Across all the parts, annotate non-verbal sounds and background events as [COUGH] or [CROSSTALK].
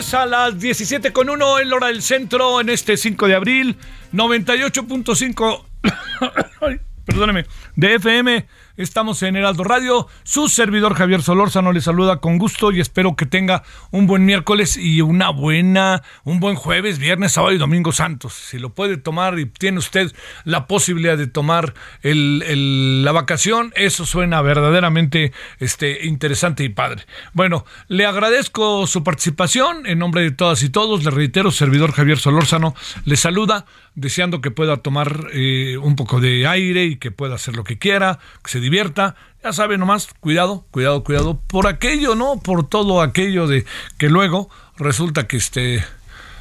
Tardes, a las 17 con 1 en hora del centro, en este 5 de abril, 98.5, [COUGHS] ay, perdóneme, de FM. Estamos en Heraldo Radio. Su servidor Javier Solórzano le saluda con gusto y espero que tenga un buen miércoles y una buena, un buen jueves, viernes, sábado y domingo santos. Si lo puede tomar y tiene usted la posibilidad de tomar el- la vacación, eso suena verdaderamente este, interesante y padre. Bueno, le agradezco su participación en nombre de todas y todos. Le reitero, servidor Javier Solórzano le saluda, deseando que pueda tomar eh, un poco de aire y que pueda hacer lo que quiera, que se divierta. Ya sabe nomás, cuidado, cuidado, cuidado, por aquello, ¿no? Por todo aquello de que luego resulta que este,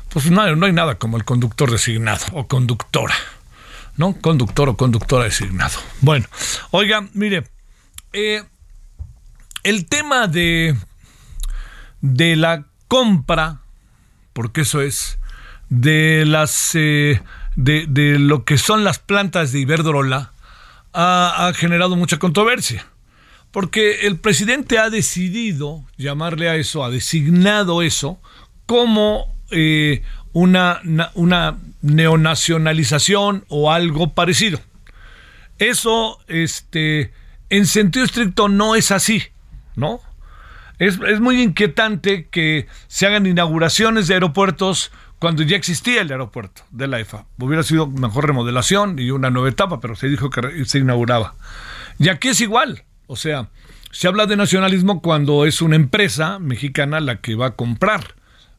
pues no, no hay nada como el conductor designado o conductora. ¿no? Conductor o conductora designado. Bueno, oiga, mire, eh, el tema de, de la compra, porque eso es, de las eh, de, de lo que son las plantas de Iberdrola, ha, generado mucha controversia. Porque el presidente ha decidido llamarle a eso, ha designado eso como eh, una, na- una neonacionalización o algo parecido. Eso, este, en sentido estricto no es así, ¿no? Es, es muy inquietante que se hagan inauguraciones de aeropuertos cuando ya existía el aeropuerto de la EFA. Hubiera sido mejor remodelación y una nueva etapa, pero se dijo que se inauguraba. Y aquí es igual. O sea, se habla de nacionalismo cuando es una empresa mexicana la que va a comprar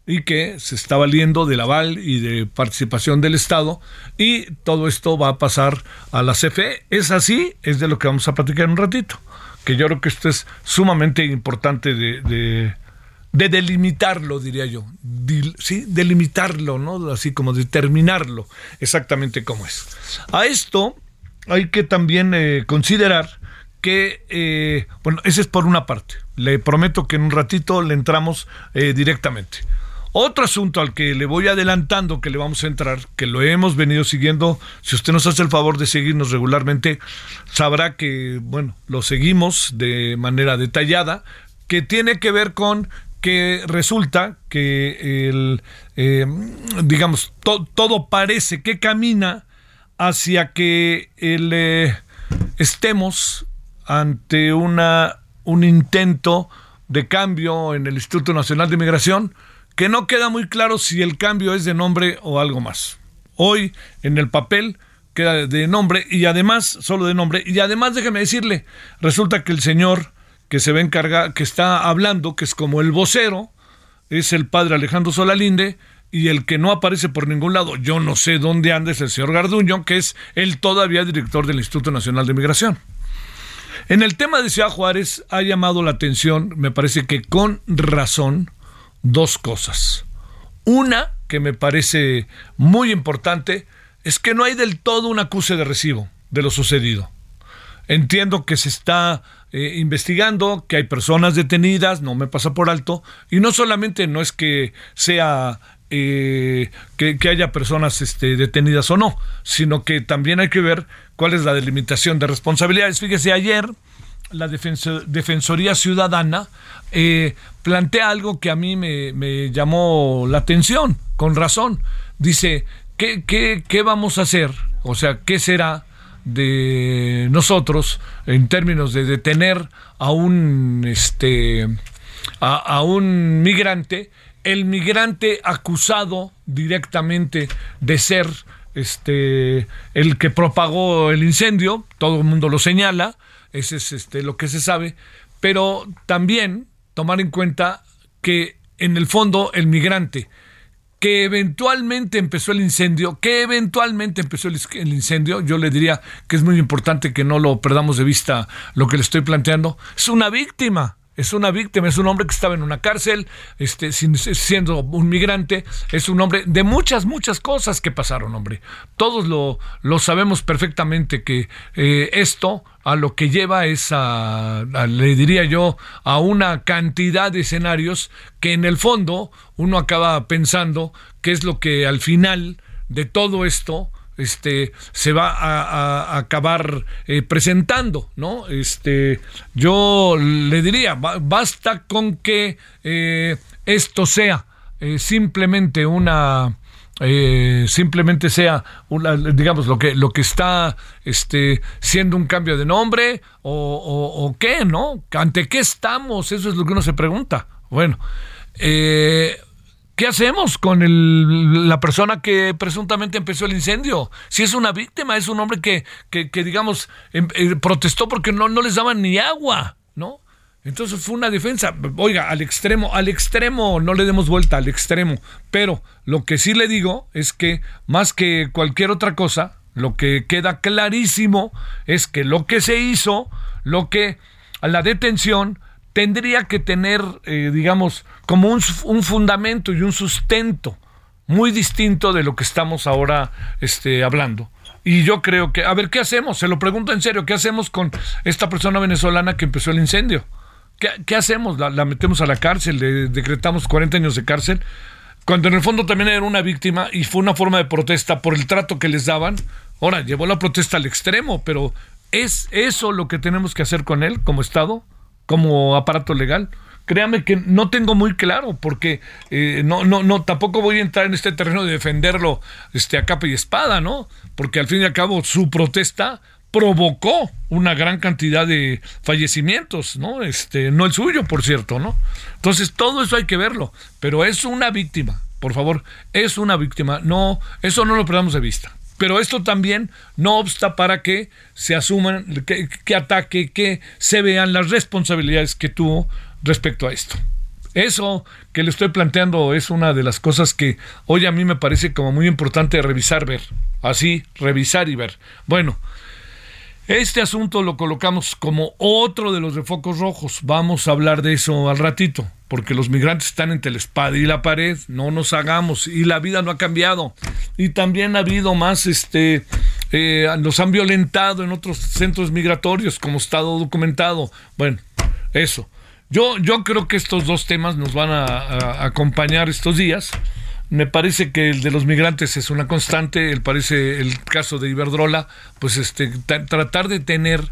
y que se está valiendo del aval y de participación del Estado y todo esto va a pasar a la CFE. Es así, es de lo que vamos a platicar en un ratito, que yo creo que esto es sumamente importante de, de, de delimitarlo, diría yo. Sí, delimitarlo, ¿no? Así como determinarlo exactamente cómo es. A esto hay que también eh, considerar que, eh, bueno, ese es por una parte. Le prometo que en un ratito le entramos eh, directamente. Otro asunto al que le voy adelantando que le vamos a entrar, que lo hemos venido siguiendo, si usted nos hace el favor de seguirnos regularmente, sabrá que, bueno, lo seguimos de manera detallada, que tiene que ver con que resulta que el, eh, digamos, to- todo parece que camina hacia que el, eh, estemos ante una, un intento de cambio en el Instituto Nacional de Migración que no queda muy claro si el cambio es de nombre o algo más. Hoy en el papel queda de nombre y además, solo de nombre, y además déjeme decirle, resulta que el señor que se va a que está hablando, que es como el vocero, es el padre Alejandro Solalinde, y el que no aparece por ningún lado, yo no sé dónde anda, es el señor Garduño, que es el todavía director del Instituto Nacional de Migración. En el tema de Ciudad Juárez ha llamado la atención, me parece que con razón, dos cosas. Una que me parece muy importante es que no hay del todo un acuse de recibo de lo sucedido. Entiendo que se está eh, investigando, que hay personas detenidas, no me pasa por alto, y no solamente no es que sea eh, que, haya personas este, detenidas o no, sino que también hay que ver cuál es la delimitación de responsabilidades. Fíjese, ayer la Defensoría Ciudadana eh, plantea algo que a mí me, me, llamó la atención, con razón. Dice, ¿qué, qué, qué vamos a hacer? O sea, ¿qué será de nosotros en términos de detener a un este a, un migrante el migrante acusado directamente de ser este el que propagó el incendio todo el mundo lo señala ese es este lo que se sabe pero también tomar en cuenta que en el fondo el migrante que eventualmente empezó el incendio, que eventualmente empezó el, incendio, yo le diría que es muy importante que no lo perdamos de vista lo que le estoy planteando, es una víctima es una víctima, es un hombre que estaba en una cárcel, este, siendo un migrante, es un hombre de muchas, muchas cosas que pasaron, hombre. Todos lo, lo sabemos perfectamente que eh, esto a lo que lleva es a, le diría yo, a una cantidad de escenarios que en el fondo uno acaba pensando que es lo que al final de todo esto este, se va a, acabar eh, presentando, ¿no? Este, yo le diría, basta con que eh, esto sea eh, simplemente una simplemente sea una, digamos lo que lo que está este siendo un cambio de nombre o, qué no ante qué estamos eso es lo que uno se pregunta. Bueno ¿Qué hacemos con la persona que presuntamente empezó el incendio? Si es una víctima, es un hombre que, que, digamos, em, eh, protestó porque no, no les daban ni agua, ¿no? Entonces fue una defensa, oiga, al extremo, al extremo, no le demos vuelta, al extremo. Pero lo que sí le digo es que más que cualquier otra cosa, lo que queda clarísimo es que lo que se hizo, lo que a la detención, tendría que tener, eh, digamos, como un, fundamento y un sustento muy distinto de lo que estamos ahora este, hablando. Y yo creo que, a ver, ¿qué hacemos? Se lo pregunto en serio, ¿qué hacemos con esta persona venezolana que empezó el incendio? ¿Qué, hacemos? ¿La, metemos a la cárcel? ¿Le decretamos 40 años de cárcel? Cuando en el fondo también era una víctima y fue una forma de protesta por el trato que les daban. Ahora, llevó la protesta al extremo, pero ¿es eso lo que tenemos que hacer con él como Estado? Como aparato legal. Créame que no tengo muy claro, porque eh, no, no, no, tampoco voy a entrar en este terreno de defenderlo este, a capa y espada, ¿no? Porque al fin y al cabo su protesta provocó una gran cantidad de fallecimientos, ¿no? Este, no el suyo, por cierto, ¿no? Entonces, todo eso hay que verlo, pero es una víctima, por favor, es una víctima, no, eso no lo perdamos de vista. Pero esto también no obsta para que se asuman, que, ataque, que se vean las responsabilidades que tuvo respecto a esto. Eso que le estoy planteando es una de las cosas que hoy a mí me parece como muy importante revisar, ver. Así, revisar y ver. Bueno, este asunto lo colocamos como otro de los de focos rojos. Vamos a hablar de eso al ratito porque los migrantes están entre la espada y la pared, no nos hagamos, y la vida no ha cambiado. Y también ha habido más, este, eh, nos han violentado en otros centros migratorios, como estado documentado. Bueno, eso. Yo, yo creo que estos dos temas nos van a, acompañar estos días. Me parece que el de los migrantes es una constante, el parece el caso de Iberdrola, pues este tratar de tener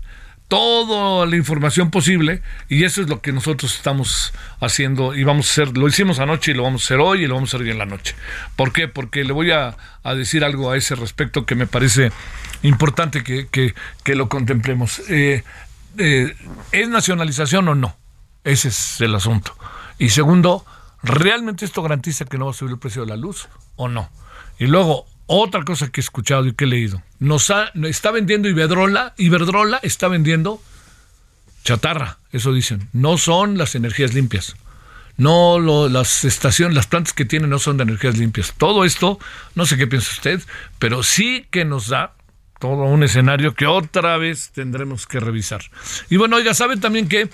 toda la información posible y eso es lo que nosotros estamos haciendo y vamos a hacer, lo hicimos anoche y lo vamos a hacer hoy y lo vamos a hacer hoy en la noche. ¿Por qué? Porque le voy a, decir algo a ese respecto que me parece importante que, lo contemplemos. Eh, eh, ¿Es nacionalización o no? Ese es el asunto. Y segundo, ¿realmente esto garantiza que no va a subir el precio de la luz o no? Y luego, otra cosa que he escuchado y que he leído, nos está vendiendo Iberdrola, Iberdrola está vendiendo chatarra, eso dicen. No son las energías limpias. No las estaciones, las plantas que tienen no son de energías limpias. Todo esto, no sé qué piensa usted, pero sí que nos da todo un escenario que otra vez tendremos que revisar. Y bueno, oiga, saben también que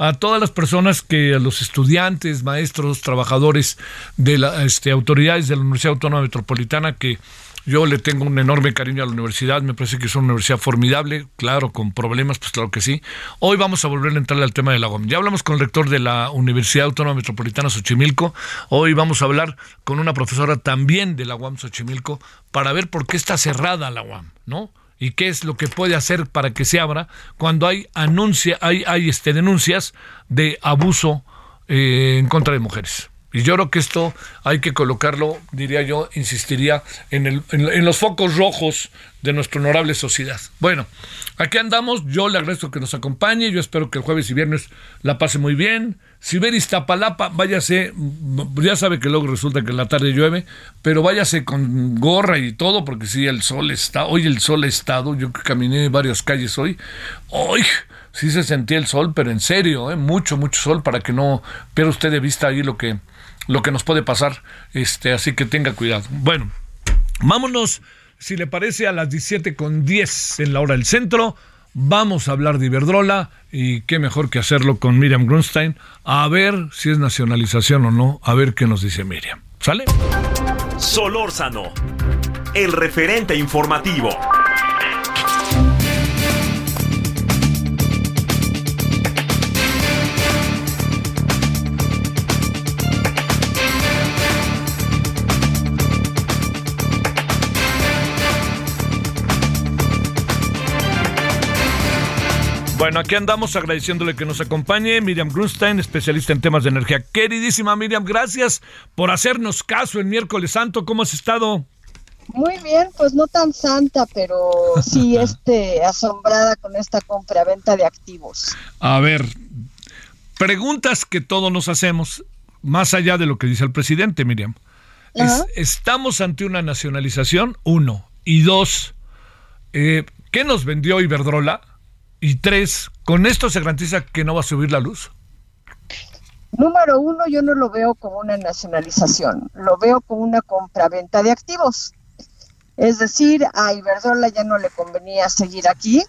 a todas las personas que, a los estudiantes, maestros, trabajadores de las este, autoridades de la Universidad Autónoma Metropolitana que Yo le tengo un enorme cariño a la universidad, me parece que es una universidad formidable, claro, con problemas, pues claro que sí. Hoy vamos a volver a entrar al tema de la UAM. Ya hablamos con el rector de la Universidad Autónoma Metropolitana Xochimilco, hoy vamos a hablar con una profesora también de la UAM Xochimilco para ver por qué está cerrada la UAM, ¿no? Y qué es lo que puede hacer para que se abra cuando hay anuncia, hay, hay este, denuncias de abuso eh, en contra de mujeres. Y yo creo que esto hay que colocarlo, diría yo, insistiría, en, el, en, los focos rojos de nuestra honorable sociedad. Bueno, aquí andamos, yo le agradezco que nos acompañe, yo espero que el jueves y viernes la pase muy bien. Si ver Iztapalapa, váyase, ya sabe que luego resulta que en la tarde llueve, pero váyase con gorra y todo, porque sí, el sol está, hoy el sol ha estado, yo caminé varias calles hoy, hoy sí se sentía el sol, pero en serio, ¿eh? mucho, mucho sol para que no pierda usted de vista ahí lo que lo que nos puede pasar. Este, así que tenga cuidado. Bueno, vámonos, si le parece, a las 17 con 10 en la hora del centro. Vamos a hablar de Iberdrola y qué mejor que hacerlo con Miriam Grunstein, a ver si es nacionalización o no, a ver qué nos dice Miriam. ¿Sale? Solórzano, el referente informativo. Bueno, aquí andamos agradeciéndole que nos acompañe Miriam Grunstein, especialista en temas de energía. Queridísima Miriam, gracias por hacernos caso el miércoles santo. ¿Cómo has estado? Muy bien, pues no tan santa, pero sí [LAUGHS] este asombrada con esta compra-venta de activos. A ver, preguntas que todos nos hacemos, más allá de lo que dice el presidente, Miriam. ¿Estamos ante una nacionalización? Uno. Y dos, eh, ¿qué nos vendió Iberdrola? Y tres, ¿con esto se garantiza que no va a subir la luz? Número uno, yo no lo veo como una nacionalización, lo veo como una compraventa de activos. Es decir, a Iberdrola ya no le convenía seguir aquí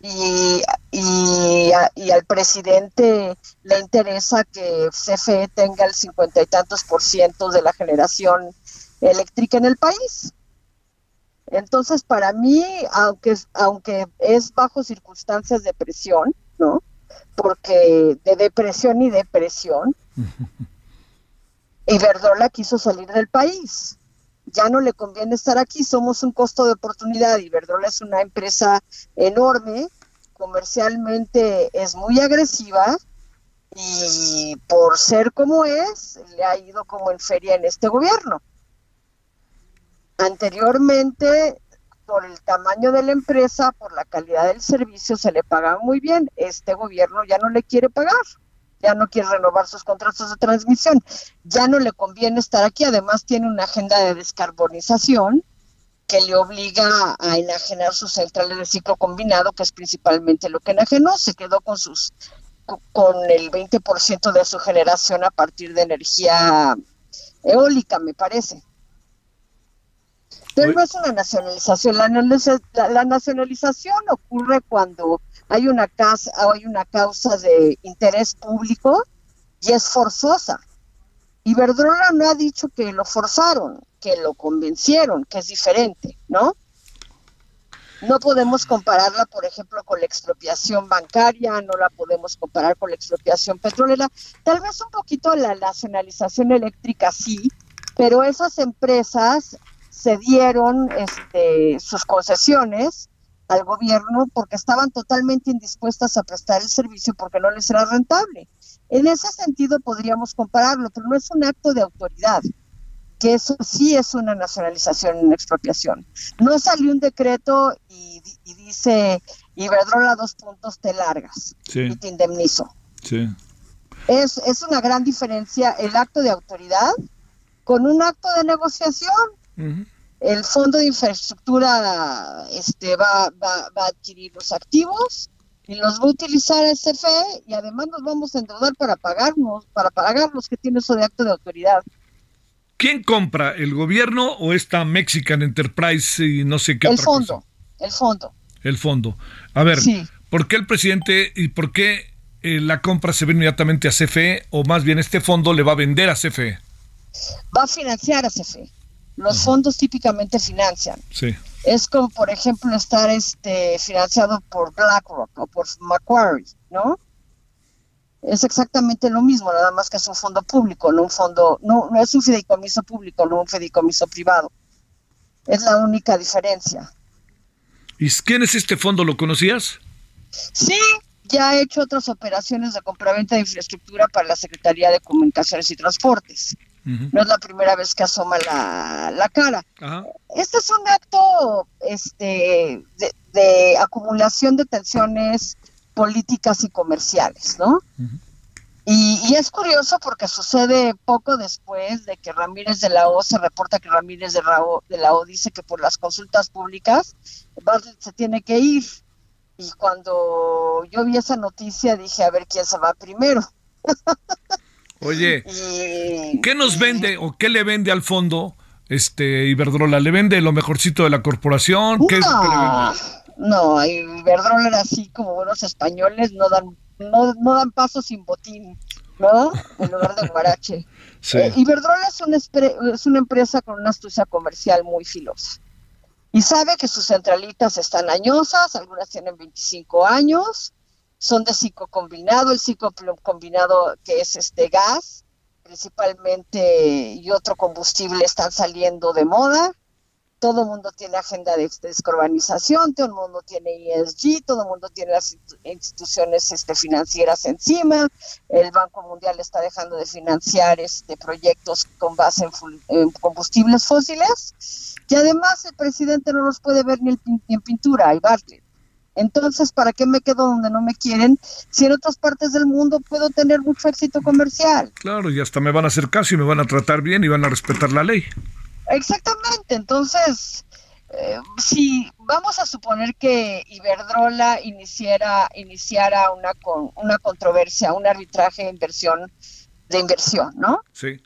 y, y, y, al presidente le interesa que CFE tenga el cincuenta y tantos por ciento de la generación eléctrica en el país. Entonces, para mí, aunque, aunque es bajo circunstancias de presión, ¿no? Porque de depresión y depresión, [LAUGHS] Iberdrola quiso salir del país. Ya no le conviene estar aquí, somos un costo de oportunidad. Iberdrola es una empresa enorme, comercialmente es muy agresiva y por ser como es, le ha ido como en feria en este gobierno. Anteriormente, por el tamaño de la empresa, por la calidad del servicio, se le pagaba muy bien. Este gobierno ya no le quiere pagar, ya no quiere renovar sus contratos de transmisión, ya no le conviene estar aquí. Además, tiene una agenda de descarbonización que le obliga a enajenar sus centrales de ciclo combinado, que es principalmente lo que enajenó. Se quedó con sus con el 20% de su generación a partir de energía eólica, me parece. Pero no es una nacionalización. La, nacionalización ocurre cuando hay una, casa, hay una causa de interés público y es forzosa. Iberdrola no ha dicho que lo forzaron, que lo convencieron, que es diferente, ¿no? No podemos compararla, por ejemplo, con la expropiación bancaria, no la podemos comparar con la expropiación petrolera. Tal vez un poquito la nacionalización eléctrica sí, pero esas empresas cedieron este, sus concesiones al gobierno porque estaban totalmente indispuestas a prestar el servicio porque no les era rentable. En ese sentido podríamos compararlo, pero no es un acto de autoridad, que eso sí es una nacionalización, una expropiación. No salió un decreto y, dice Iberdrola dos puntos te largas y te indemnizo. Es, es una gran diferencia el acto de autoridad con un acto de negociación el fondo de infraestructura este, va, va, a adquirir los activos y los va a utilizar el CFE y además nos vamos a endeudar para pagarnos, para pagar los que tienen eso de acto de autoridad. ¿Quién compra, el gobierno o esta Mexican Enterprise y no sé qué? El fondo, el fondo. El fondo. A ver, ¿por qué el presidente y por qué eh, la compra se ve inmediatamente a CFE o más bien este fondo le va a vender a CFE? Va a financiar a CFE. Los fondos típicamente financian. Sí. Es como, por ejemplo, estar este financiado por BlackRock o por Macquarie, ¿no? Es exactamente lo mismo, nada más que es un fondo público, no un fondo, no, no es un fideicomiso público, no un fideicomiso privado. Es la única diferencia. ¿Y quién es este fondo? ¿Lo conocías? Sí, ya he hecho otras operaciones de compraventa de infraestructura para la Secretaría de Comunicaciones y Transportes. No es la primera vez que asoma la, la cara. Este es un acto este, de, de acumulación de tensiones políticas y comerciales, ¿no? y, y, es curioso porque sucede poco después de que Ramírez de la O se reporta que Ramírez de la O, de la o dice que por las consultas públicas Bartlett se tiene que ir. Y cuando yo vi esa noticia dije, a ver quién se va primero. [LAUGHS] Oye, ¿qué nos vende o qué le vende al fondo este Iberdrola? ¿Le vende lo mejorcito de la corporación? ¿Qué no, es lo que le vende? No, Iberdrola era así como buenos españoles, no dan, no, no dan paso sin botín, ¿no? En lugar de guarache. [LAUGHS] Sí. Eh, Iberdrola es una, es una empresa con una astucia comercial muy filosa. Y sabe que sus centralitas están añosas, algunas tienen 25 años, son de ciclo combinado, el ciclo combinado que es este gas, principalmente, y otro combustible están saliendo de moda. Todo el mundo tiene agenda de descarbonización, todo el mundo tiene ESG, todo el mundo tiene las instituciones este, financieras encima. El Banco Mundial está dejando de financiar este, proyectos con base en, en combustibles fósiles. Y además el presidente no los puede ver ni, el, ni en pintura, hay Bartlett. Entonces, ¿para qué me quedo donde no me quieren si en otras partes del mundo puedo tener mucho éxito comercial? Claro, y hasta me van a hacer caso y me van a tratar bien y van a respetar la ley. Exactamente, entonces, eh, si vamos a suponer que Iberdrola iniciara, iniciara una, con, una controversia, un arbitraje de inversión, de inversión, ¿no? Sí.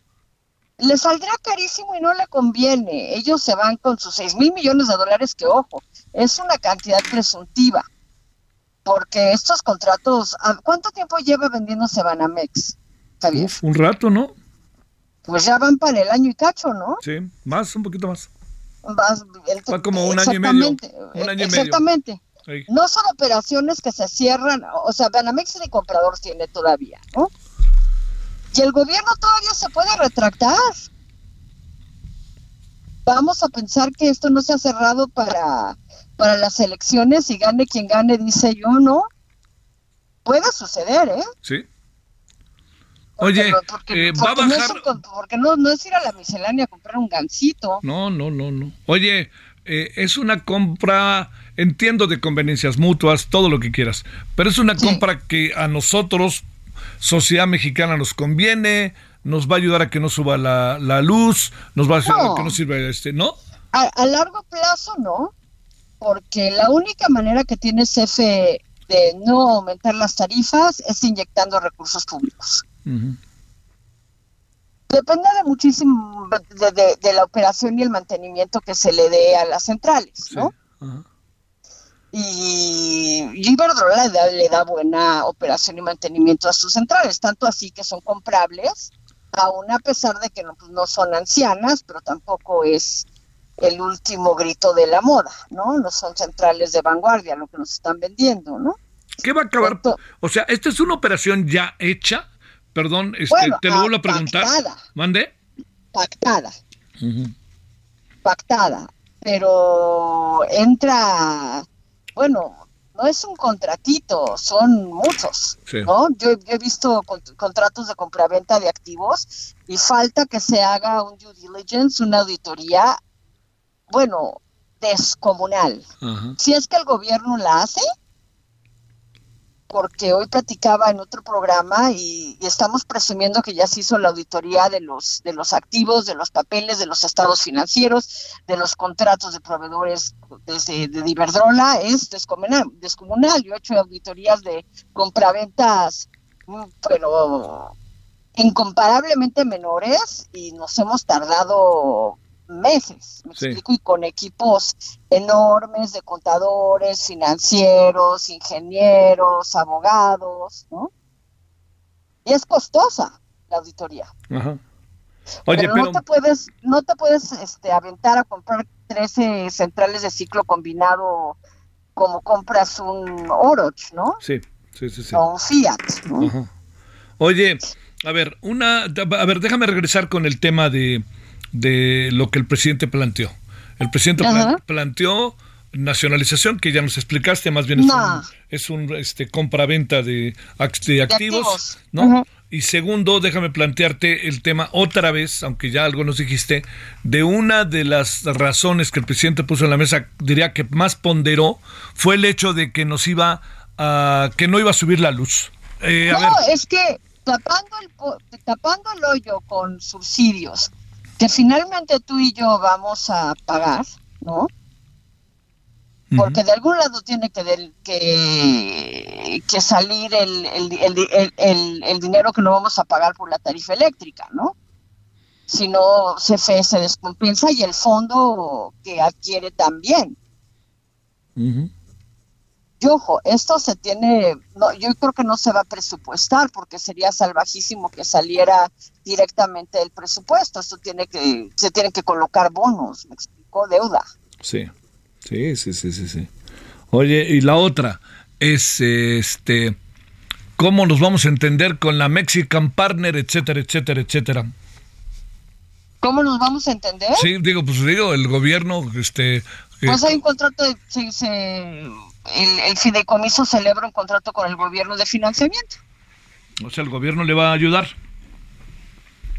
Le saldrá carísimo y no le conviene. Ellos se van con sus 6 mil millones de dólares, que ojo, es una cantidad presuntiva. Porque estos contratos, ¿cuánto tiempo lleva vendiéndose Banamex, Javier? Uf, un rato, ¿no? Pues ya van para el año y cacho, ¿no? Sí, más, un poquito más. Vas, el, Va como un año y medio. Un año exactamente. Y medio. No son operaciones que se cierran, o sea, Banamex ni comprador tiene todavía, ¿no? Y el gobierno todavía se puede retractar. Vamos a pensar que esto no se ha cerrado para, para las elecciones y gane quien gane, dice yo, ¿no? Puede suceder, ¿eh? Sí. Oye, porque, eh, va a porque bajar. No es porque no, no es ir a la miscelánea a comprar un gansito. No, no, no, no. Oye, eh, es una compra, entiendo de conveniencias mutuas, todo lo que quieras, pero es una Sí. compra que a nosotros, sociedad mexicana, nos conviene, nos va a ayudar a que no suba la, la luz, nos va a ayudar No. a que no sirva este, ¿no? A, a largo plazo no, porque la única manera que tiene CFE de no aumentar las tarifas es inyectando recursos públicos. Depende de muchísimo de, de- de la operación y el mantenimiento que se le dé a las centrales, Sí. ¿no? Y, y Iberdrola le da, le da buena operación y mantenimiento a sus centrales, tanto así que son comprables, aún a pesar de que no, pues, no son ancianas, pero tampoco es el último grito de la moda, ¿no? No son centrales de vanguardia lo que nos están vendiendo, ¿no? ¿Qué va a acabar? O sea, esta es una operación ya hecha. Perdón, este, Bueno, te lo vuelvo a preguntar. pactada. ¿Mande? Pactada. Pactada. Pero entra, bueno, no es un contratito, son muchos, Sí. ¿no? Yo, yo he visto con- contratos de compraventa de activos y falta que se haga un due diligence, una auditoría, bueno, descomunal. Si es que el gobierno la hace, porque hoy platicaba en otro programa y, y estamos presumiendo que ya se hizo la auditoría de los de los activos, de los papeles, de los estados financieros, de los contratos de proveedores desde de Iberdrola, es descomunal, descomunal. Yo he hecho auditorías de compraventas, mm, pero incomparablemente menores y nos hemos tardado meses, me Sí. explico, y con equipos enormes de contadores, financieros, ingenieros, abogados, ¿no? Y es costosa la auditoría. Ajá. Oye, pero, pero, no te puedes, no te puedes este, aventar a comprar 13 centrales de ciclo combinado como compras un Oroch, ¿no? sí, sí, sí, sí. O un Fiat, ¿no? Ajá. Oye, a ver, una, a ver, déjame regresar con el tema de, de lo que el presidente planteó. El presidente planteó nacionalización, que ya nos explicaste, más bien es No. un, es un este, compra-venta de, de activos, activos. ¿no? Y segundo, déjame plantearte el tema otra vez, aunque ya algo nos dijiste, de una de las razones que el presidente puso en la mesa, diría que más ponderó, fue el hecho de que nos iba a, que no iba a subir la luz. Eh, a No, ver, es que tapando el, tapando el hoyo con subsidios, que finalmente tú y yo vamos a pagar, ¿no? Porque de algún lado tiene que, del- que, que salir el, el, el, el- dinero que no vamos a pagar por la tarifa eléctrica, ¿no? Si no, CFE se descompensa y el fondo que adquiere también. Ujú. Y ojo, esto se tiene, no, yo creo que no se va a presupuestar porque sería salvajísimo que saliera directamente del presupuesto. Esto tiene que, se tienen que colocar bonos, me explicó, deuda. Sí, sí, sí, sí, sí, sí. Oye, y la otra es, este, ¿cómo nos vamos a entender con la Mexican Partner, etcétera, etcétera, etcétera? ¿Cómo nos vamos a entender? Sí, digo, pues digo, el gobierno, este, Pues hay un contrato, de, se- se- el, el fideicomiso celebra un contrato con el gobierno de financiamiento. o sea, el gobierno le va a ayudar.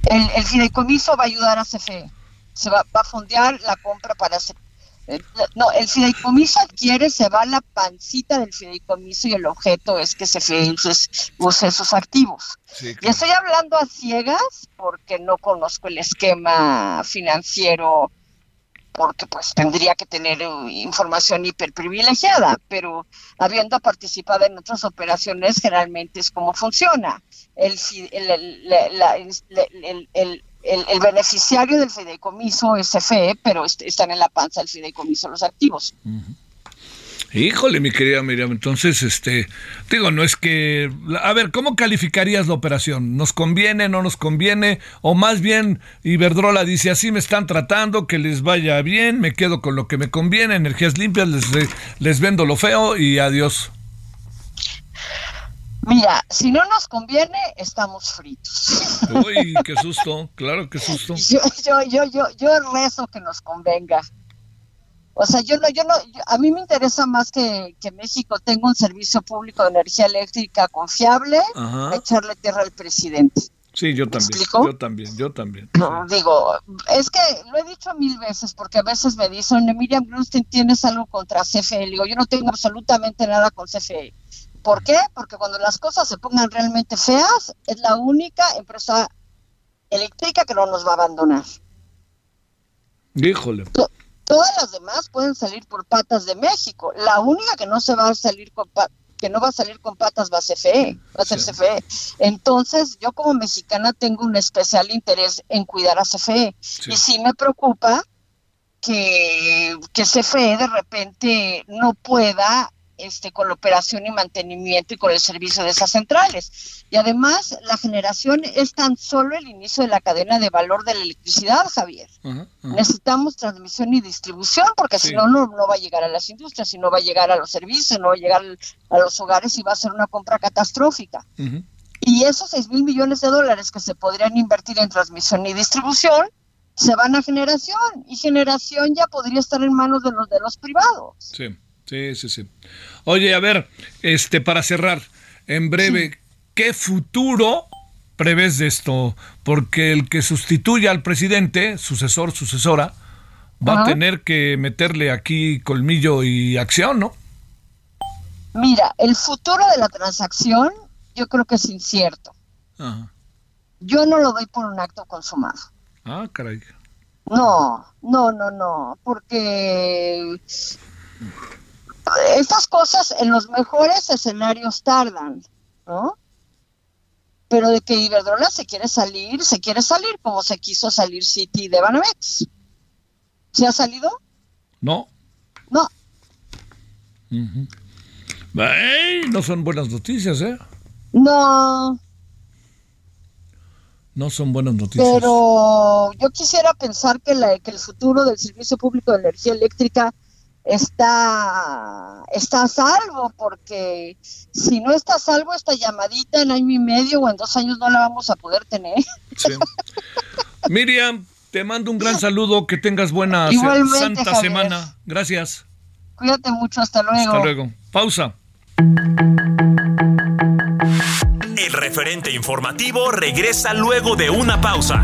El, el fideicomiso va a ayudar a CFE. Se va, va a fondear la compra para hacer. eh, No, el fideicomiso adquiere, se va a la pancita del fideicomiso y el objeto es que CFE use, use sus activos. Sí, Y estoy hablando a ciegas porque no conozco el esquema financiero, porque pues tendría que tener eh, información hiperprivilegiada, pero habiendo participado en otras operaciones, generalmente es como funciona. El, el, el- el- beneficiario del fideicomiso es CFE, pero est- están en la panza del fideicomiso los activos. Híjole, mi querida Miriam, entonces, este, digo, no es que, a ver, ¿cómo calificarías la operación? ¿Nos conviene, no nos conviene? O más bien, Iberdrola dice, así me están tratando, que les vaya bien, me quedo con lo que me conviene, energías limpias, les, les vendo lo feo y adiós. Mira, si no nos conviene, estamos fritos. Uy, qué susto, claro, qué susto. [LAUGHS] yo, yo, yo, yo, yo rezo que nos convenga. O sea, yo no, yo no, yo- a mí me interesa más que, que México tenga un servicio público de energía eléctrica confiable, Ajá. echarle tierra al presidente. Sí, yo también, explico? yo también, yo también. No, digo, es que lo he dicho mil veces, porque a veces me dicen, Miriam Grunstein, ¿tienes algo contra CFE? Le digo, yo no tengo absolutamente nada con CFE. ¿Por qué? Porque cuando las cosas se pongan realmente feas, es la única empresa eléctrica que no nos va a abandonar. Híjole. To- todas las demás pueden salir por patas de México. La única que no se va a salir con que no va a salir con patas va a CFE, va a ser Sí. CFE. Entonces, yo como mexicana tengo un especial interés en cuidar a CFE. Sí. Y sí me preocupa que, que CFE de repente no pueda este, con la operación y mantenimiento y con el servicio de esas centrales. Y además, la generación es tan solo el inicio de la cadena de valor de la electricidad, Javier. Necesitamos transmisión y distribución porque Sí. si no, no no va a llegar a las industrias, y no va a llegar a los servicios, no va a llegar a los hogares y va a ser una compra catastrófica. Y esos 6 mil millones de dólares que se podrían invertir en transmisión y distribución se van a generación y generación ya podría estar en manos de los de los privados. Sí, sí, sí, sí. Oye, a ver, este, para cerrar, en breve, ¿qué futuro prevés de esto? Porque el que sustituya al presidente, sucesor, sucesora, va a tener que meterle aquí colmillo y acción, ¿no? Mira, el futuro de la transacción yo creo que es incierto. Ajá. Yo no lo doy por un acto consumado. Ah, caray. No, no, no, no, porque estas cosas en los mejores escenarios tardan, ¿no? Pero de que Iberdrola se quiere salir, se quiere salir como se quiso salir City de Banamex. ¿Se ha salido? No. No. Ujú. Ay, no son buenas noticias, ¿eh? No, No son buenas noticias. Pero yo quisiera pensar que, la, que el futuro del servicio público de energía eléctrica está, está a salvo, porque si no está a salvo esta llamadita en año y medio o en dos años no la vamos a poder tener. Miriam, te mando un gran saludo, que tengas buena santa semana. Gracias. Cuídate mucho, hasta luego. Hasta luego. Pausa. El referente informativo regresa luego de una pausa.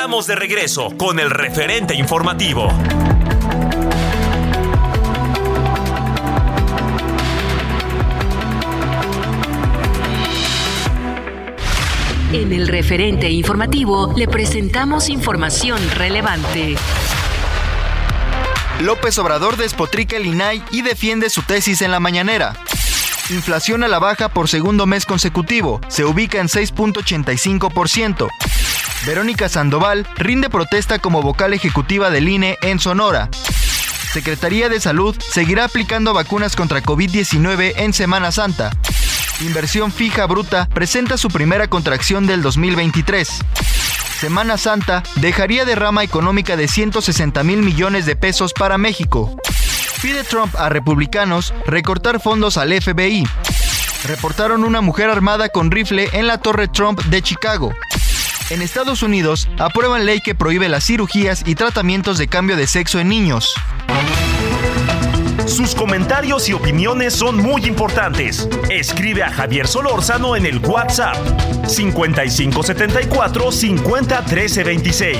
Estamos de regreso con el referente informativo. En el referente informativo le presentamos información relevante. López Obrador despotrica el INAI y defiende su tesis en la mañanera. Inflación a la baja por segundo mes consecutivo, se ubica en 6.85%. Verónica Sandoval rinde protesta como vocal ejecutiva del INE en Sonora. Secretaría de Salud seguirá aplicando vacunas contra COVID-19 en Semana Santa. Inversión fija bruta presenta su primera contracción del 2023. Semana Santa dejaría derrama económica de 160 mil millones de pesos para México. Pide Trump a republicanos recortar fondos al FBI. Reportaron una mujer armada con rifle en la Torre Trump de Chicago. En Estados Unidos aprueban ley que prohíbe las cirugías y tratamientos de cambio de sexo en niños. Sus comentarios y opiniones son muy importantes. Escribe a Javier Solórzano en el WhatsApp 5574 50 13 26.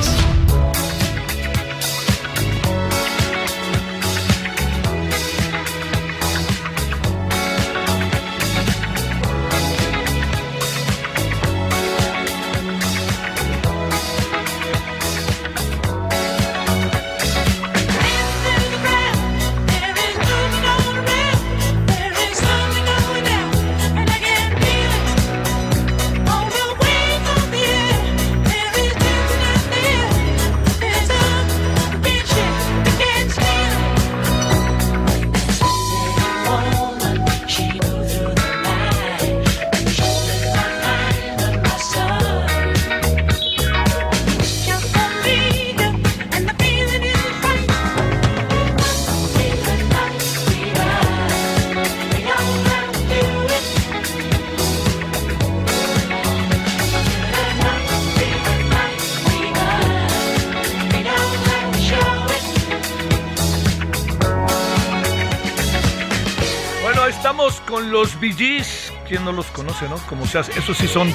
No. Como se hace, esos sí son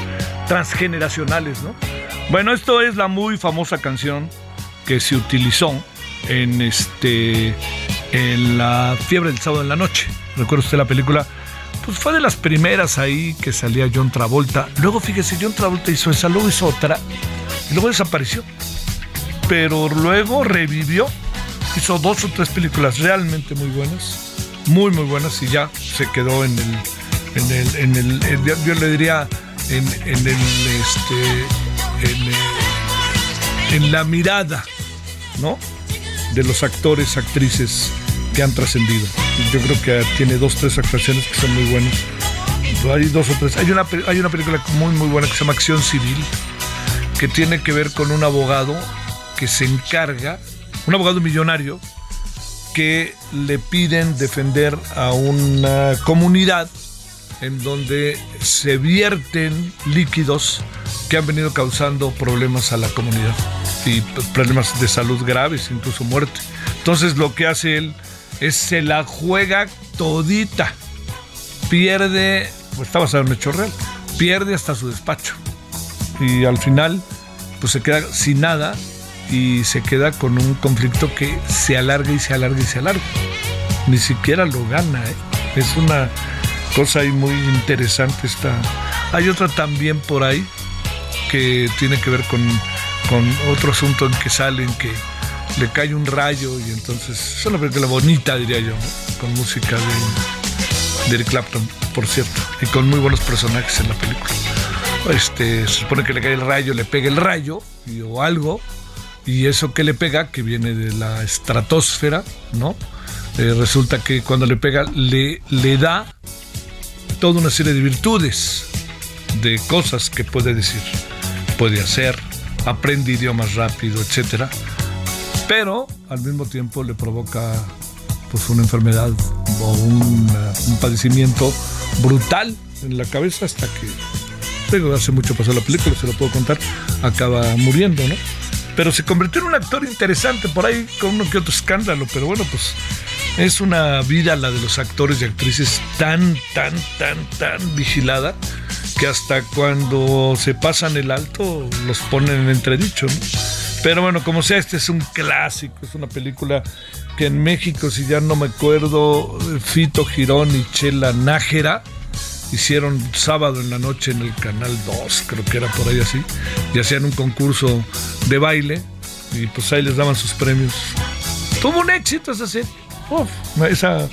transgeneracionales, ¿no? Bueno, esto es la muy famosa canción que se utilizó en este en la fiebre del sábado en la noche. ¿Recuerda usted la película? Pues fue de las primeras ahí que salía John Travolta. Luego, fíjese, John Travolta hizo esa, luego hizo otra, y luego desapareció. Pero luego revivió, hizo dos o tres películas realmente muy buenas muy muy buenas y ya se quedó en el en el, en el, yo le diría en, en el este en, en, la mirada no de los actores actrices que han trascendido. Yo creo que tiene dos tres actuaciones que son muy buenas. Hay dos o tres. Hay una hay una película muy muy buena que se llama Acción Civil que tiene que ver con un abogado que se encarga un abogado millonario que le piden defender a una comunidad en donde se vierten líquidos que han venido causando problemas a la comunidad y problemas de salud graves, incluso muerte. Entonces lo que hace él es se la juega todita. Pierde, pues está basado en hecho real, pierde hasta su despacho. y al final pues se queda sin nada y se queda con un conflicto que se alarga y se alarga y se alarga. Ni siquiera lo gana, ¿eh? es una cosa ahí muy interesante esta. Hay otra también por ahí que tiene que ver con, con otro asunto en que salen que le cae un rayo y entonces es una película bonita diría yo, con música de, de Eric Clapton, por cierto, y con muy buenos personajes en la película. Este, se supone que le cae el rayo, le pega el rayo o algo, y eso que le pega, que viene de la estratosfera, ¿no? Eh, resulta que cuando le pega le, le da toda una serie de virtudes, de cosas que puede decir, puede hacer, aprende idiomas rápido, etcétera, pero al mismo tiempo le provoca pues una enfermedad o un, un padecimiento brutal en la cabeza hasta que digo, hace mucho pasó la película, se lo puedo contar, acaba muriendo, ¿no? Pero se convirtió en un actor interesante por ahí con uno que otro escándalo, pero bueno, pues es una vida la de los actores y actrices tan, tan, tan, tan vigilada que hasta cuando se pasan el alto los ponen en entredicho, ¿no? Pero bueno, como sea, este es un clásico, es una película que en México, si ya no me acuerdo, Fito Girón y Chela Nájera hicieron sábado en la noche en el Canal 2, creo que era por ahí así, y hacían un concurso de baile y pues ahí les daban sus premios. Tuvo un éxito esa serie. Uf, esa,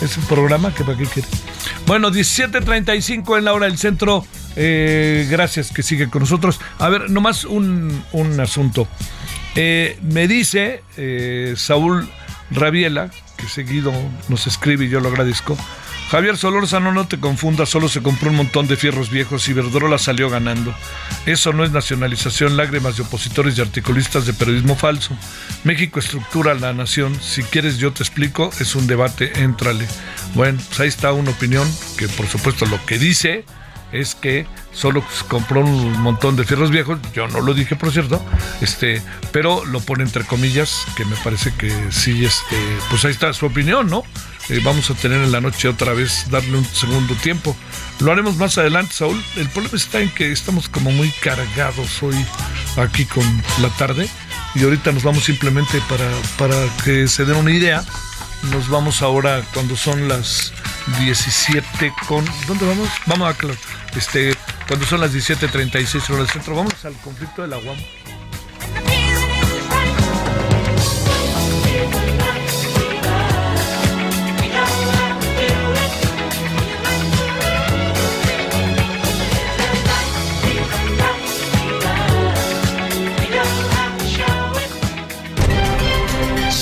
ese programa que para qué quiere. Bueno, 17.35 en la hora del centro. Eh, gracias que sigue con nosotros. A ver, nomás un, un asunto. Eh, me dice eh, Saúl Rabiela, que seguido nos escribe y yo lo agradezco. Javier Solórzano, no te confundas, solo se compró un montón de fierros viejos y Verdrola salió ganando. Eso no es nacionalización, lágrimas de opositores y articulistas de periodismo falso. México estructura la nación, si quieres yo te explico, es un debate, éntrale. Bueno, pues ahí está una opinión que por supuesto lo que dice es que solo compró un montón de fierros viejos, yo no lo dije por cierto, este, pero lo pone entre comillas, que me parece que sí, este, pues ahí está su opinión, ¿no? Eh, vamos a tener en la noche otra vez, darle un segundo tiempo. Lo haremos más adelante, Saúl. El problema está en que estamos como muy cargados hoy aquí con la tarde y ahorita nos vamos simplemente para, para que se den una idea. Nos vamos ahora cuando son las 17 con... ¿Dónde vamos? Vamos a... Este, cuando son las 17.36 horas del centro, vamos al conflicto de la UAM.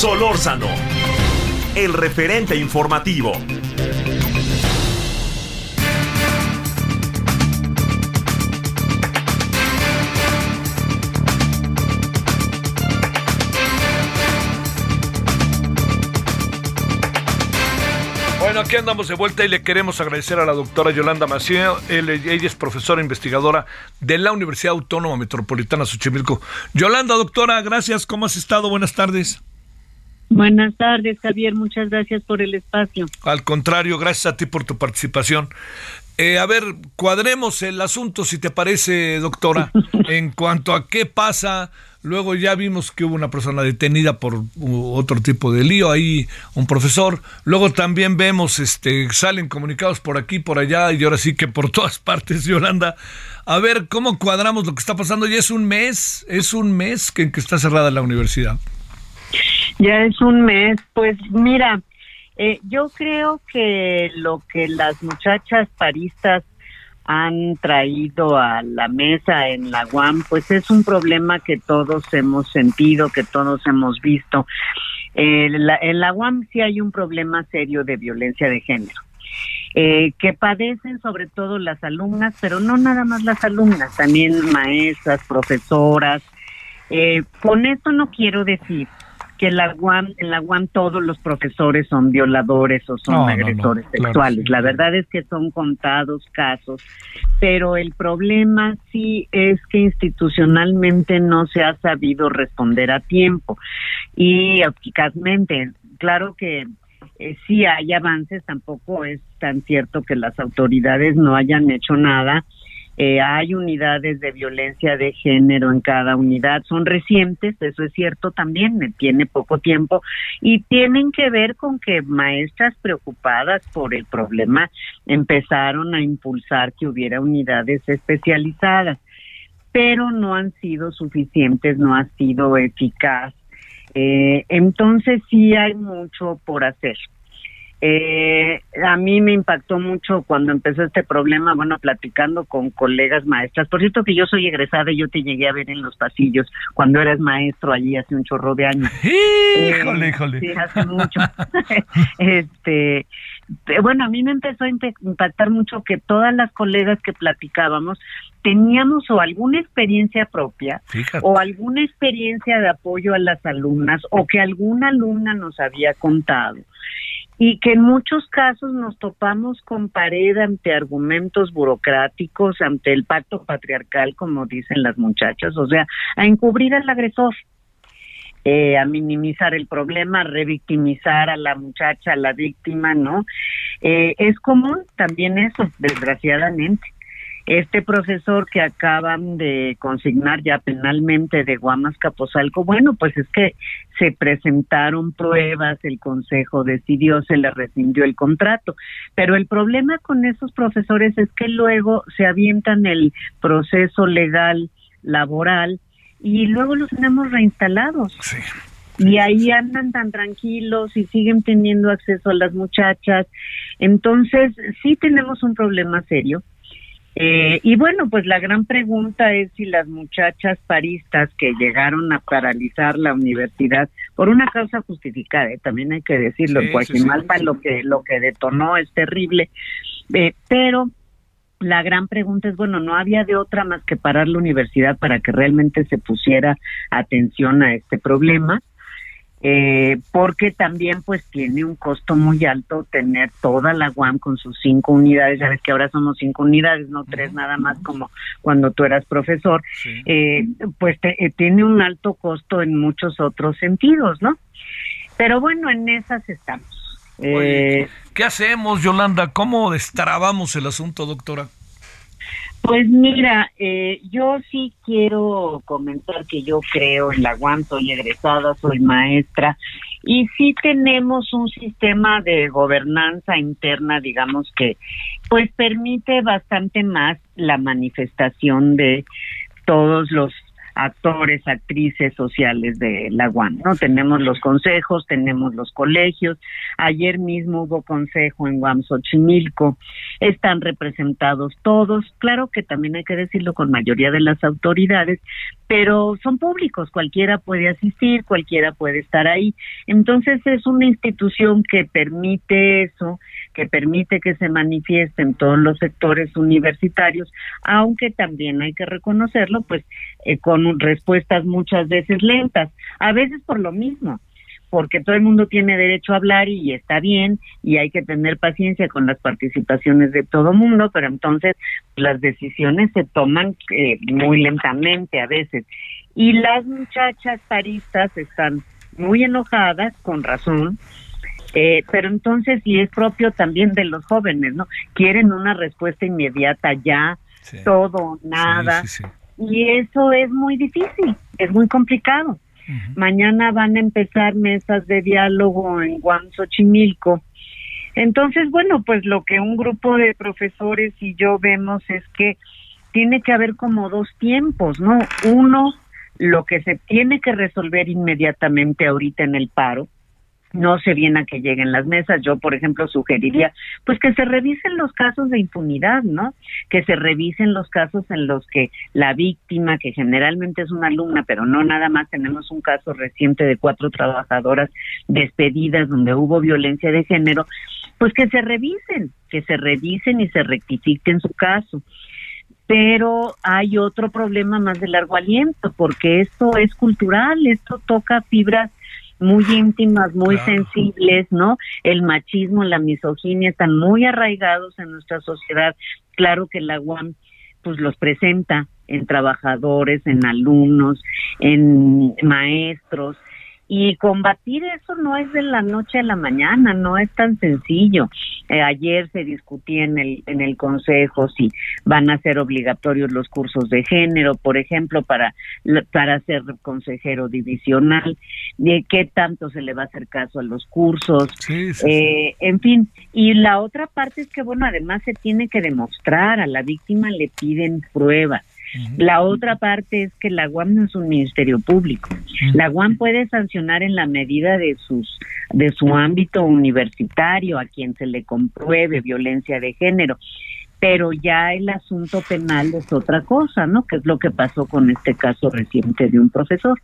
Solórzano, el referente informativo. Bueno, aquí andamos de vuelta y le queremos agradecer a la doctora Yolanda Maciel. Ella es profesora investigadora de la Universidad Autónoma Metropolitana Xochimilco. Yolanda, doctora, gracias. ¿Cómo has estado? Buenas tardes. Buenas tardes, Javier. Muchas gracias por el espacio. Al contrario, gracias a ti por tu participación. Eh, a ver, cuadremos el asunto, si te parece, doctora, [LAUGHS] en cuanto a qué pasa. Luego ya vimos que hubo una persona detenida por otro tipo de lío, ahí un profesor. Luego también vemos, este, salen comunicados por aquí, por allá, y ahora sí que por [LAUGHS] todas partes, Yolanda. A ver, ¿cómo cuadramos lo que está pasando? Ya es un mes, es un mes que, en que está cerrada la universidad. Ya es un mes, pues mira, eh, yo creo que lo que las muchachas paristas han traído a la mesa en la UAM, pues es un problema que todos hemos sentido, que todos hemos visto. Eh, la, en la UAM sí hay un problema serio de violencia de género. Eh, que padecen sobre todo las alumnas, pero no nada más las alumnas, también maestras, profesoras. Eh, con esto no quiero decir que la UAM, en la UAM todos los profesores son violadores o son No, no, no, agresores claro, sexuales. sí, la verdad es que son contados casos, pero el problema sí es que institucionalmente no se ha sabido responder a tiempo y eficazmente. Claro que eh, sí hay avances, tampoco es tan cierto que las autoridades no hayan hecho nada Eh, hay unidades de violencia de género en cada unidad, son recientes, eso es cierto también, tiene poco tiempo, y tienen que ver con que maestras preocupadas por el problema empezaron a impulsar que hubiera unidades especializadas, pero no han sido suficientes, no ha sido eficaz. Eh, entonces sí hay mucho por hacer. Eh, a mí me impactó mucho cuando empezó este problema, bueno, platicando con colegas maestras. Por cierto que yo soy egresada y yo te llegué a ver en los pasillos cuando eras maestro allí hace un chorro de años. [LAUGHS] Híjole, Eh, híjole. Sí, hace mucho. [LAUGHS] [LAUGHS] este, eh, bueno, a mí me empezó a impactar mucho que todas las colegas que platicábamos teníamos o alguna experiencia propia Fíjate. o alguna experiencia de apoyo a las alumnas o que alguna alumna nos había contado y que en muchos casos nos topamos con pared ante argumentos burocráticos, ante el pacto patriarcal, como dicen las muchachas, o sea, a encubrir al agresor, eh, a minimizar el problema, a revictimizar a la muchacha, a la víctima, ¿no? Eh, es común también eso, desgraciadamente. Este profesor que acaban de consignar ya penalmente de Guamas Capozalco, bueno, pues es que se presentaron pruebas, el consejo decidió, se le rescindió el contrato, pero el problema con esos profesores es que luego se avientan el proceso legal laboral y luego los tenemos reinstalados. Y ahí andan tan tranquilos y siguen teniendo acceso a las muchachas. Entonces, sí tenemos un problema serio. Eh, y bueno, pues la gran pregunta es si las muchachas paristas que llegaron a paralizar la universidad por una causa justificada, eh, también hay que decirlo, Sí, en sí, sí. lo que lo que detonó es terrible, eh, pero la gran pregunta es, bueno, no había de otra más que parar la universidad para que realmente se pusiera atención a este problema eh, porque también pues tiene un costo muy alto tener toda la UAM con sus cinco unidades, ya ves que ahora somos cinco unidades, no tres nada más como cuando tú eras profesor, eh, pues te- eh, tiene un alto costo en muchos otros sentidos, ¿no? Pero bueno, en esas estamos. Oye, Eh, ¿Qué hacemos, Yolanda? ¿Cómo destrabamos el asunto, doctora? Pues mira, eh, yo sí quiero comentar que yo creo en la UAM, soy egresada, soy maestra, y sí tenemos un sistema de gobernanza interna, digamos que, pues permite bastante más la manifestación de todos los actores, actrices sociales de la UAM, ¿no? Tenemos los consejos, tenemos los colegios, ayer mismo hubo consejo en UAM Xochimilco, están representados todos, claro que también hay que decirlo con mayoría de las autoridades, pero son públicos, cualquiera puede asistir, cualquiera puede estar ahí, entonces es una institución que permite eso, que permite que se manifieste en todos los sectores universitarios, aunque también hay que reconocerlo, pues eh, con respuestas muchas veces lentas, a veces por lo mismo, porque todo el mundo tiene derecho a hablar y está bien y hay que tener paciencia con las participaciones de todo mundo, pero entonces las decisiones se toman eh, muy lentamente a veces. Y las muchachas paristas están muy enojadas, con razón, eh, pero entonces, y es propio también de los jóvenes, ¿no? Quieren una respuesta inmediata ya, todo nada. Y eso es muy difícil, es muy complicado. Mañana van a empezar mesas de diálogo en Guam, Xochimilco. Entonces, bueno, pues lo que un grupo de profesores y yo vemos es que tiene que haber como dos tiempos, ¿no? Uno, lo que se tiene que resolver inmediatamente ahorita en el paro, no se viene a que lleguen las mesas. Yo, por ejemplo, sugeriría pues que se revisen los casos de impunidad, ¿no? Que se revisen los casos en los que la víctima, que generalmente es una alumna, pero no nada más, tenemos un caso reciente de cuatro trabajadoras despedidas donde hubo violencia de género, pues que se revisen, que se revisen y se rectifiquen su caso pero hay otro problema más de largo aliento, porque esto es cultural, esto toca fibras muy íntimas, muy sensibles, ¿no? El machismo, la misoginia están muy arraigados en nuestra sociedad. Claro que la UAM pues los presenta en trabajadores, en alumnos, en maestros Y combatir eso no es de la noche a la mañana, no es tan sencillo. Eh, ayer se discutía en el, en el Consejo si van a ser obligatorios los cursos de género, por ejemplo, para, para ser consejero divisional, de qué tanto se le va a hacer caso a los cursos, eh, en fin. Y la otra parte es que, bueno, además se tiene que demostrar, a la víctima le piden pruebas la otra parte es que la UAM no es un ministerio público. La UAM puede sancionar en la medida de sus de su ámbito universitario a quien se le compruebe violencia de género pero ya el asunto penal es otra cosa, ¿no? Que es lo que pasó con este caso reciente de un profesor.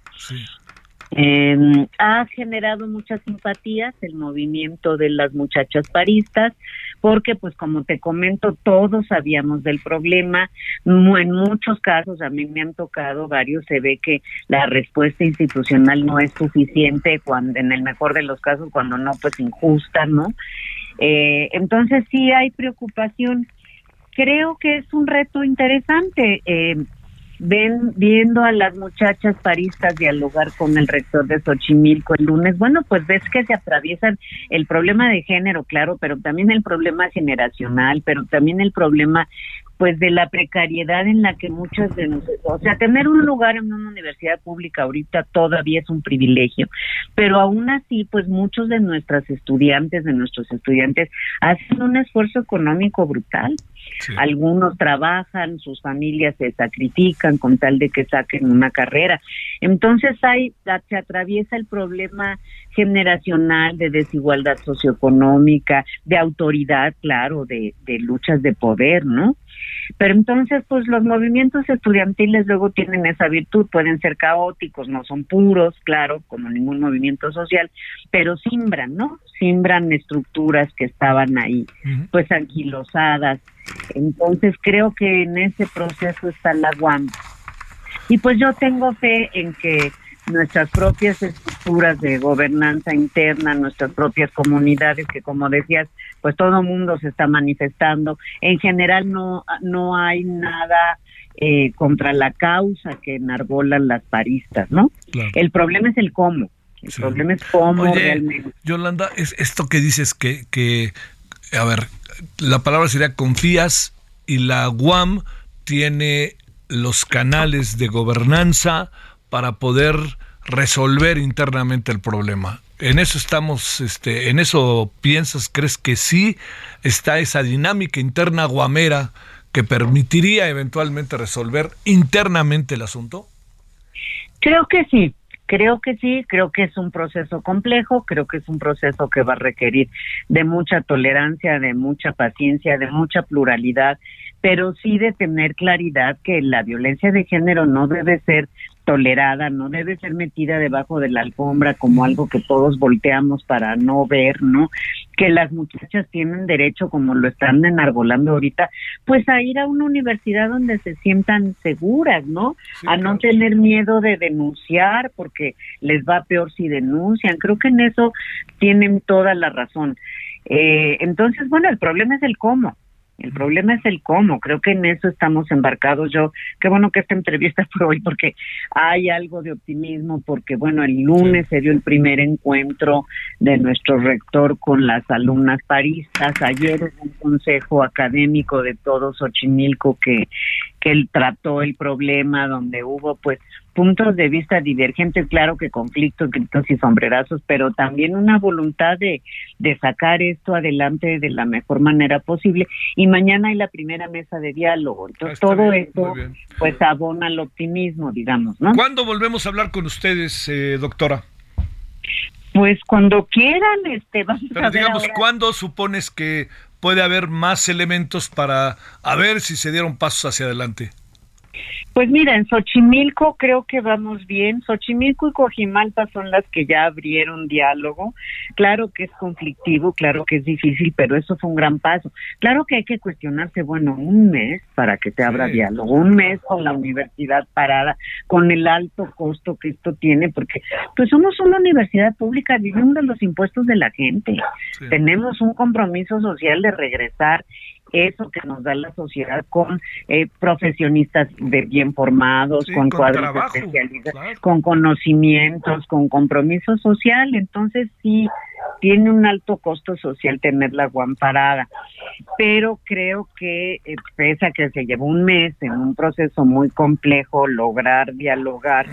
Eh, ha generado muchas simpatías el movimiento de las muchachas paristas, porque pues como te comento, todos sabíamos del problema. En muchos casos, a mí me han tocado varios, se ve que la respuesta institucional no es suficiente, cuando en el mejor de los casos, cuando no, pues injusta, ¿no? Eh, entonces sí hay preocupación. Creo que es un reto interesante. Eh, ven viendo a las muchachas paristas dialogar con el rector de Xochimilco el lunes, bueno, pues ves que se atraviesan el problema de género, claro, pero también el problema generacional, pero también el problema pues de la precariedad en la que muchos de nosotros, o sea, tener un lugar en una universidad pública ahorita todavía es un privilegio, pero aún así, pues muchos de nuestras estudiantes, de nuestros estudiantes, hacen un esfuerzo económico brutal. Algunos trabajan, sus familias se sacrifican con tal de que saquen una carrera. Entonces hay, se atraviesa el problema generacional de desigualdad socioeconómica, de autoridad, claro, de, de luchas de poder, ¿no? Pero entonces, pues los movimientos estudiantiles luego tienen esa virtud, pueden ser caóticos, no son puros, claro, como ningún movimiento social, pero simbran, ¿no? Simbran estructuras que estaban ahí, pues anquilosadas. Entonces, creo que en ese proceso está la UAM. Y pues yo tengo fe en que nuestras propias estructuras de gobernanza interna, nuestras propias comunidades, que como decías, pues todo el mundo se está manifestando. En general no, no hay nada eh, contra la causa que enarbolan las paristas, ¿no? El problema es el cómo. El problema es cómo realmente. Yolanda, es esto que dices que, que, a ver, la palabra sería confías y la UAM tiene los canales de gobernanza para poder resolver internamente el problema. En eso estamos, este, en eso piensas, crees que sí está esa dinámica interna guamera que permitiría eventualmente resolver internamente el asunto? Creo que sí, creo que sí, creo que es un proceso complejo, creo que es un proceso que va a requerir de mucha tolerancia, de mucha paciencia, de mucha pluralidad, pero sí de tener claridad que la violencia de género no debe ser tolerada, no debe ser metida debajo de la alfombra como algo que todos volteamos para no ver, ¿no? Que las muchachas tienen derecho, como lo están enarbolando ahorita, pues a ir a una universidad donde se sientan seguras, ¿no? a no tener miedo de denunciar porque les va peor si denuncian. Creo que en eso tienen toda la razón. Eh, entonces, bueno, el problema es el cómo. El problema es el cómo. Creo que en eso estamos embarcados. Yo, qué bueno que esta entrevista [LAUGHS] fue hoy porque hay algo de optimismo porque, bueno, el lunes se dio el primer encuentro de nuestro rector con las alumnas paristas. Ayer hubo un consejo académico de todos Xochimilco que, que él trató el problema donde hubo, pues, puntos de vista divergentes, claro que conflictos, gritos y sombrerazos, pero también una voluntad de, de sacar esto adelante de la mejor manera posible. Y mañana hay la primera mesa de diálogo. Entonces, todo esto, pues, abona el optimismo, digamos, ¿no? ¿Cuándo volvemos a hablar con ustedes, eh, doctora? Pues cuando quieran, este, vamos Pero digamos, ¿cuándo supones que puede haber más elementos para a ver si se dieron pasos hacia adelante? Pues mira, en Xochimilco creo que vamos bien. Xochimilco y Cojimalpa son las que ya abrieron diálogo. Claro que es conflictivo, claro que es difícil, pero eso fue un gran paso. Claro que hay que cuestionarse, bueno, un mes para que se abra diálogo, un mes con la universidad parada, con el alto costo que esto tiene, porque pues somos una universidad pública, vivimos de los impuestos de la gente. Tenemos un compromiso social de regresar eso que nos da la sociedad con eh, profesionistas de bien formados, con, cuadros especializados, con conocimientos, con compromiso social. Entonces sí, tiene un alto costo social tener la guamparada, pero creo que eh, pese a que se llevó un mes en un proceso muy complejo lograr dialogar,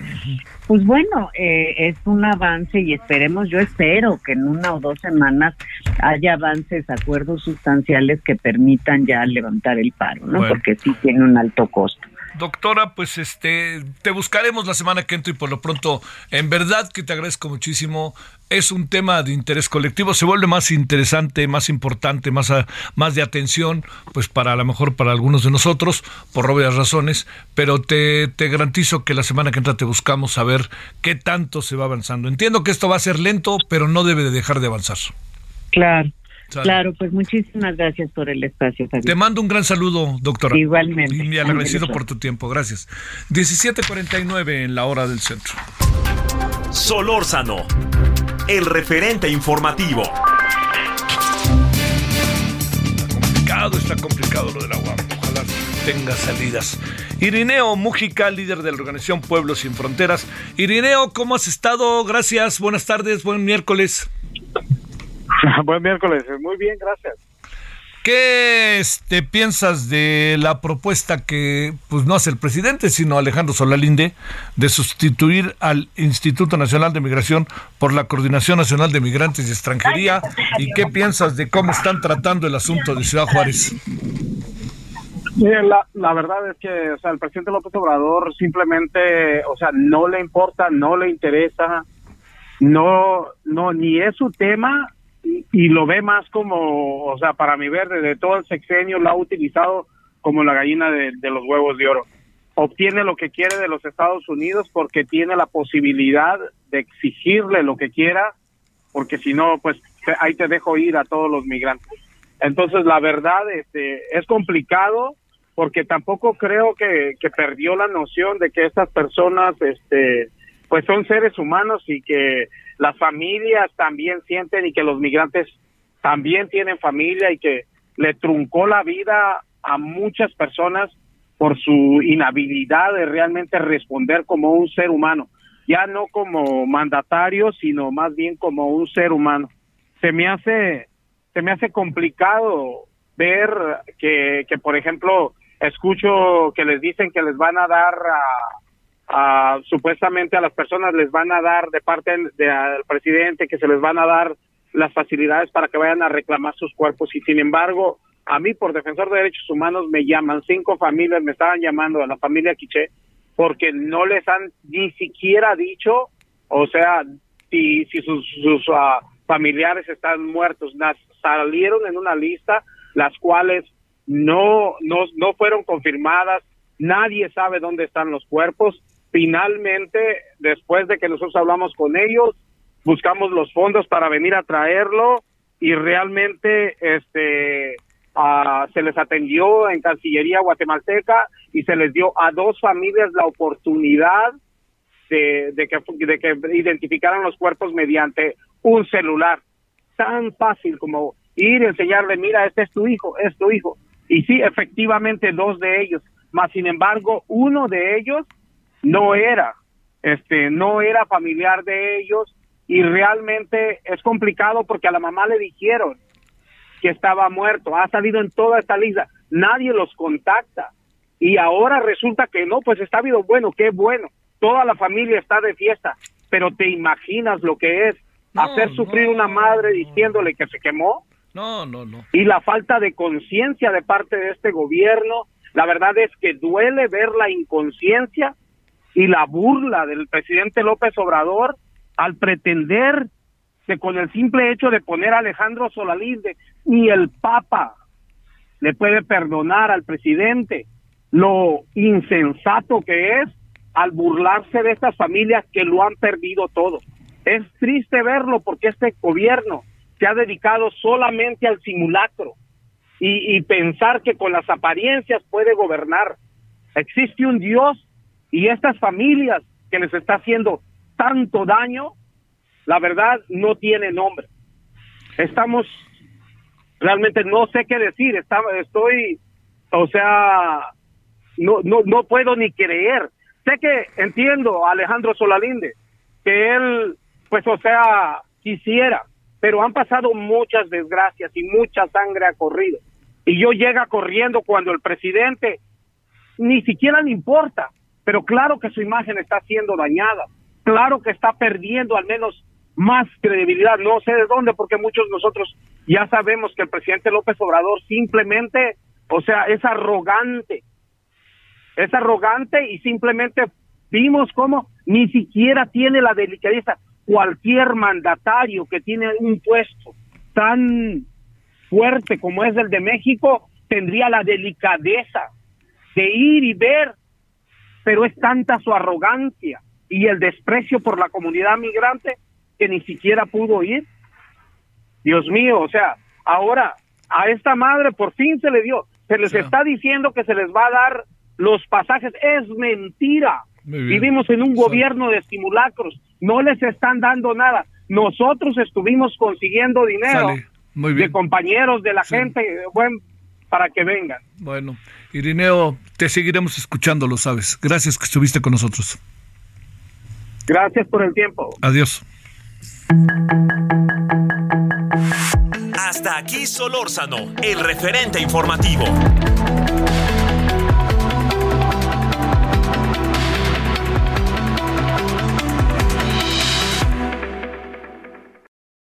pues bueno, eh, es un avance y esperemos, yo espero que en una o dos semanas haya avances, acuerdos sustanciales que permitan ya levantar el paro, ¿no? Porque sí tiene un alto costo. Doctora, pues este, te buscaremos la semana que entra y por lo pronto, en verdad que te agradezco muchísimo. Es un tema de interés colectivo, se vuelve más interesante, más importante, más, más de atención, pues para a lo mejor para algunos de nosotros, por obvias razones, pero te, te garantizo que la semana que entra te buscamos a ver qué tanto se va avanzando. Entiendo que esto va a ser lento, pero no debe de dejar de avanzar. Claro. Claro, pues muchísimas gracias por el espacio. Te mando un gran saludo, doctora. Igualmente. Y me agradecido por tu tiempo. Gracias. 17:49 en la hora del centro. Solórzano, el referente informativo. Está complicado, está complicado lo del agua. Ojalá tenga salidas. Irineo Mújica, líder de la organización Pueblos Sin Fronteras. Irineo, ¿cómo has estado? Gracias, buenas tardes, buen miércoles. [LAUGHS] Buen miércoles, muy bien, gracias. ¿Qué este, piensas de la propuesta que pues no hace el presidente, sino Alejandro Solalinde, de sustituir al Instituto Nacional de Migración por la Coordinación Nacional de Migrantes y Extranjería? ¿Y qué piensas de cómo están tratando el asunto de Ciudad Juárez? la, la verdad es que o sea, el presidente López Obrador simplemente, o sea, no le importa, no le interesa, no, no, ni es su tema, y lo ve más como, o sea, para mi ver, desde todo el sexenio lo ha utilizado como la gallina de, los huevos de oro. Obtiene lo que quiere de los Estados Unidos porque tiene la posibilidad de exigirle lo que quiera, porque si no, pues ahí te dejo ir a todos los migrantes. Entonces, la verdad, este, es complicado porque tampoco creo que, que perdió la noción de que estas personas, este, pues son seres humanos y que las familias también sienten y que los migrantes también tienen familia y que le truncó la vida a muchas personas por su inhabilidad de realmente responder como un ser humano, ya no como mandatario, sino más bien como un ser humano. Se me hace se me hace complicado ver que, que por ejemplo, escucho que les dicen que les van a dar a supuestamente a las personas les van a dar de parte del presidente que se les van a dar las facilidades para que vayan a reclamar sus cuerpos. Y sin embargo a mí por defensor de derechos humanos me llaman cinco familias me estaban llamando a la familia Quiché porque no les han ni siquiera dicho o sea si si sus, sus uh, familiares están muertos. Salieron en una lista las cuales no no no fueron confirmadas. Nadie sabe dónde están los cuerpos finalmente, después de que nosotros hablamos con ellos, buscamos los fondos para venir a traerlo y realmente este se les atendió en Cancillería guatemalteca y se les dio a dos familias la oportunidad de, que, de que identificaran los cuerpos mediante un celular. Tan fácil como ir y enseñarle, mira, este es tu hijo, es tu hijo. Y sí, efectivamente, dos de ellos. Más sin embargo, uno de ellos no era, este, no era familiar de ellos y realmente es complicado porque a la mamá le dijeron que estaba muerto, ha salido en toda esta lista, nadie los contacta y ahora resulta que no, pues está habido bueno, qué bueno, toda la familia está de fiesta, pero te imaginas lo que es hacer sufrir una madre diciéndole que se quemó. No, no, no. Y la falta de conciencia de parte de este gobierno, la verdad es que duele ver la inconsciencia y la burla del presidente López Obrador al pretender que con el simple hecho de poner a Alejandro Solalinde ni el Papa le puede perdonar al presidente lo insensato que es al burlarse de estas familias que lo han perdido todo. Es triste verlo porque este gobierno se ha dedicado solamente al simulacro y, y pensar que con las apariencias puede gobernar. Existe un Dios y estas familias que les está haciendo tanto daño, la verdad no tiene nombre. Estamos realmente no sé qué decir, Está, estoy, o sea, no, no, no puedo ni creer. Sé que entiendo a Alejandro Solalinde, que él, pues, o sea, quisiera, pero han pasado muchas desgracias y mucha sangre ha corrido. Y yo llega corriendo cuando el presidente ni siquiera le importa, pero claro que su imagen está siendo dañada, claro que está perdiendo al menos más credibilidad, no sé de dónde, porque muchos de nosotros ya sabemos que el presidente López Obrador simplemente, o sea, es arrogante, es arrogante y simplemente vimos cómo ni siquiera tiene la delicadeza. Cualquier mandatario que tiene un puesto tan fuerte como es el de México tendría la delicadeza de ir y ver, pero es tanta su arrogancia y el desprecio por la comunidad migrante que ni siquiera pudo ir. Dios mío, o sea, ahora a esta madre por fin se le dio, se les está diciendo que se les va a dar los pasajes, es mentira. Vivimos en un gobierno de simulacros, no les están dando nada. Nosotros estuvimos consiguiendo dinero de compañeros de la gente, bueno, para que vengan. Bueno, Irineo, te seguiremos escuchando, lo sabes. Gracias que estuviste con nosotros. Gracias por el tiempo. Adiós. Hasta aquí Solórzano, el referente informativo.